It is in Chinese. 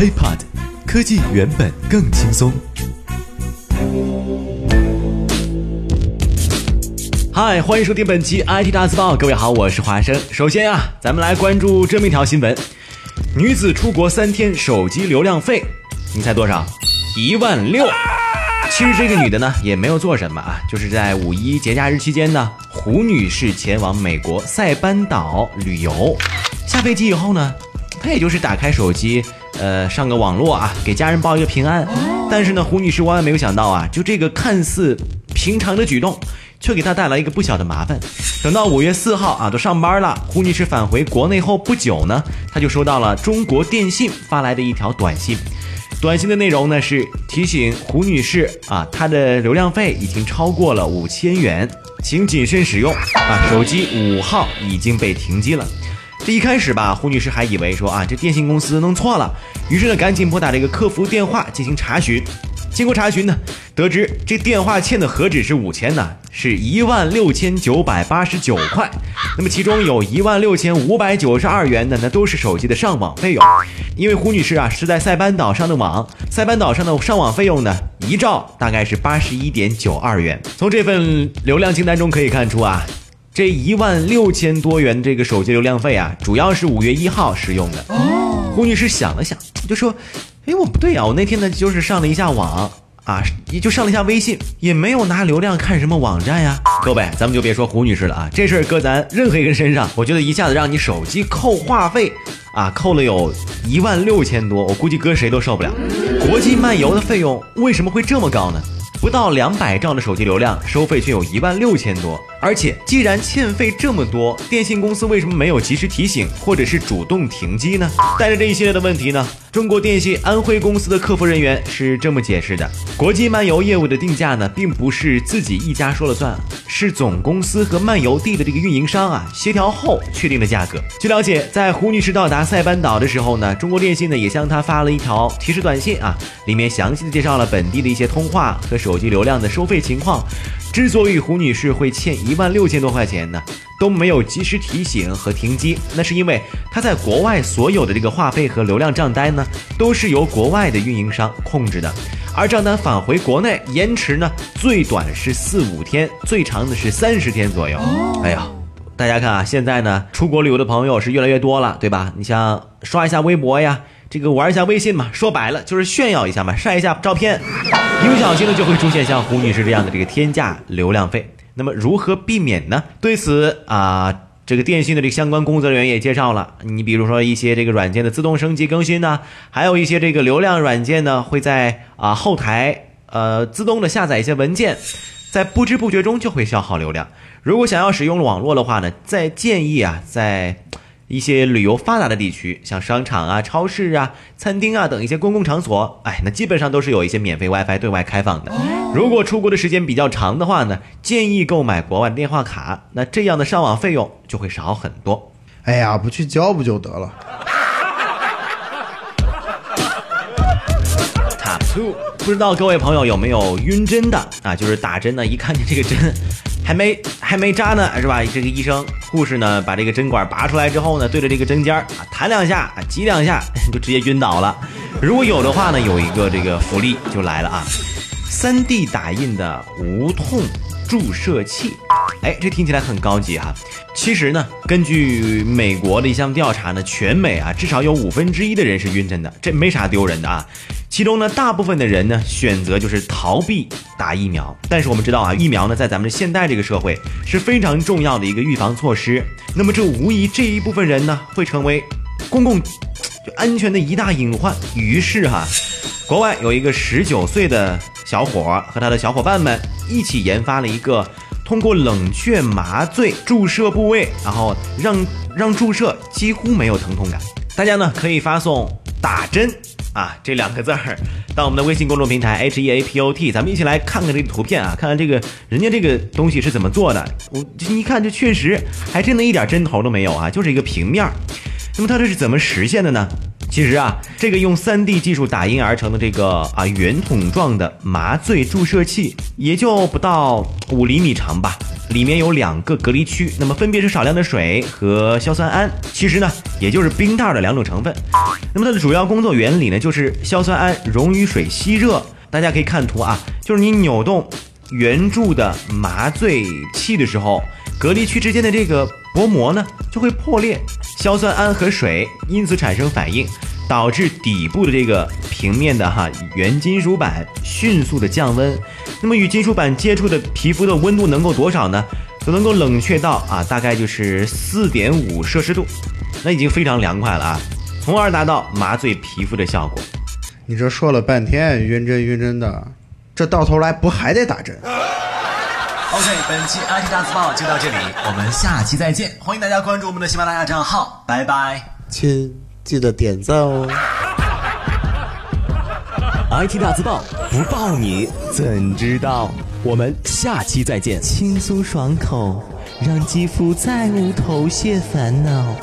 HiPod，科技原本更轻松。嗨，欢迎收听本期 IT 大字报，各位好，我是华生。首先啊，咱们来关注这么一条新闻：女子出国三天手机流量费，你猜多少？一万六。其实这个女的呢也没有做什么啊，就是在五一节假日期间呢，胡女士前往美国塞班岛旅游。下飞机以后呢，她也就是打开手机，呃，上个网络啊，给家人报一个平安。但是呢，胡女士万万没有想到啊，就这个看似平常的举动，却给她带来一个不小的麻烦。等到五月四号啊，都上班了，胡女士返回国内后不久呢，她就收到了中国电信发来的一条短信。短信的内容呢是提醒胡女士啊，她的流量费已经超过了五千元，请谨慎使用啊，手机五号已经被停机了。这一开始吧，胡女士还以为说啊，这电信公司弄错了，于是呢，赶紧拨打这个客服电话进行查询。经过查询呢，得知这电话欠的何止是五千呢，是一万六千九百八十九块。那么其中有一万六千五百九十二元的，那都是手机的上网费用。因为胡女士啊是在塞班岛上的网，塞班岛上的上网费用呢，一兆大概是八十一点九二元。从这份流量清单中可以看出啊，这一万六千多元这个手机流量费啊，主要是五月一号使用的。哦胡女士想了想，就说。哎，我不对呀，我那天呢就是上了一下网啊，也就上了一下微信，也没有拿流量看什么网站呀。各位，咱们就别说胡女士了啊，这事儿搁咱任何一个人身上，我觉得一下子让你手机扣话费啊，扣了有一万六千多，我估计搁谁都受不了。国际漫游的费用为什么会这么高呢？不到两百兆的手机流量，收费却有一万六千多。而且，既然欠费这么多，电信公司为什么没有及时提醒，或者是主动停机呢？带着这一系列的问题呢，中国电信安徽公司的客服人员是这么解释的：国际漫游业务的定价呢，并不是自己一家说了算，是总公司和漫游地的这个运营商啊协调后确定的价格。据了解，在胡女士到达塞班岛的时候呢，中国电信呢也向她发了一条提示短信啊，里面详细的介绍了本地的一些通话和手。机流量的收费情况，之所以胡女士会欠一万六千多块钱呢，都没有及时提醒和停机，那是因为她在国外所有的这个话费和流量账单呢，都是由国外的运营商控制的，而账单返回国内延迟呢，最短是四五天，最长的是三十天左右。哎呀，大家看啊，现在呢，出国旅游的朋友是越来越多了，对吧？你像刷一下微博呀。这个玩一下微信嘛，说白了就是炫耀一下嘛，晒一下照片，一不小心呢就会出现像胡女士这样的这个天价流量费。那么如何避免呢？对此啊，这个电信的这个相关工作人员也介绍了，你比如说一些这个软件的自动升级更新呢，还有一些这个流量软件呢会在啊后台呃自动的下载一些文件，在不知不觉中就会消耗流量。如果想要使用网络的话呢，再建议啊在。一些旅游发达的地区，像商场啊、超市啊、餐厅啊等一些公共场所，哎，那基本上都是有一些免费 WiFi 对外开放的。如果出国的时间比较长的话呢，建议购买国外电话卡，那这样的上网费用就会少很多。哎呀，不去交不就得了？Top two，不知道各位朋友有没有晕针的啊？就是打针呢，一看见这个针。还没还没扎呢，是吧？这个医生护士呢，把这个针管拔出来之后呢，对着这个针尖儿啊弹两下，啊挤两下，就直接晕倒了。如果有的话呢，有一个这个福利就来了啊，3D 打印的无痛注射器。哎，这听起来很高级哈。其实呢，根据美国的一项调查呢，全美啊至少有五分之一的人是晕针的，这没啥丢人的啊。其中呢，大部分的人呢选择就是逃避打疫苗。但是我们知道啊，疫苗呢在咱们现代这个社会是非常重要的一个预防措施。那么这无疑这一部分人呢会成为公共安全的一大隐患。于是哈，国外有一个十九岁的小伙和他的小伙伴们一起研发了一个。通过冷却麻醉注射部位，然后让让注射几乎没有疼痛感。大家呢可以发送“打针”啊这两个字儿到我们的微信公众平台 H E A P O T，咱们一起来看看这个图片啊，看看这个人家这个东西是怎么做的。我一看，这确实还真的一点针头都没有啊，就是一个平面。那么它这是怎么实现的呢？其实啊，这个用 3D 技术打印而成的这个啊圆筒状的麻醉注射器，也就不到五厘米长吧。里面有两个隔离区，那么分别是少量的水和硝酸铵，其实呢也就是冰袋的两种成分。那么它的主要工作原理呢，就是硝酸铵溶于水吸热。大家可以看图啊，就是你扭动圆柱的麻醉器的时候，隔离区之间的这个薄膜呢就会破裂，硝酸铵和水因此产生反应，导致底部的这个平面的哈原金属板迅速的降温。那么与金属板接触的皮肤的温度能够多少呢？就能够冷却到啊大概就是四点五摄氏度，那已经非常凉快了啊，从而达到麻醉皮肤的效果。你这说了半天晕针晕针的，这到头来不还得打针？OK，本期 IT 大字报就到这里，我们下期再见。欢迎大家关注我们的喜马拉雅账号，拜拜。亲，记得点赞哦。IT 大字报不报你怎知道？我们下期再见。轻松爽口，让肌肤再无头屑烦恼。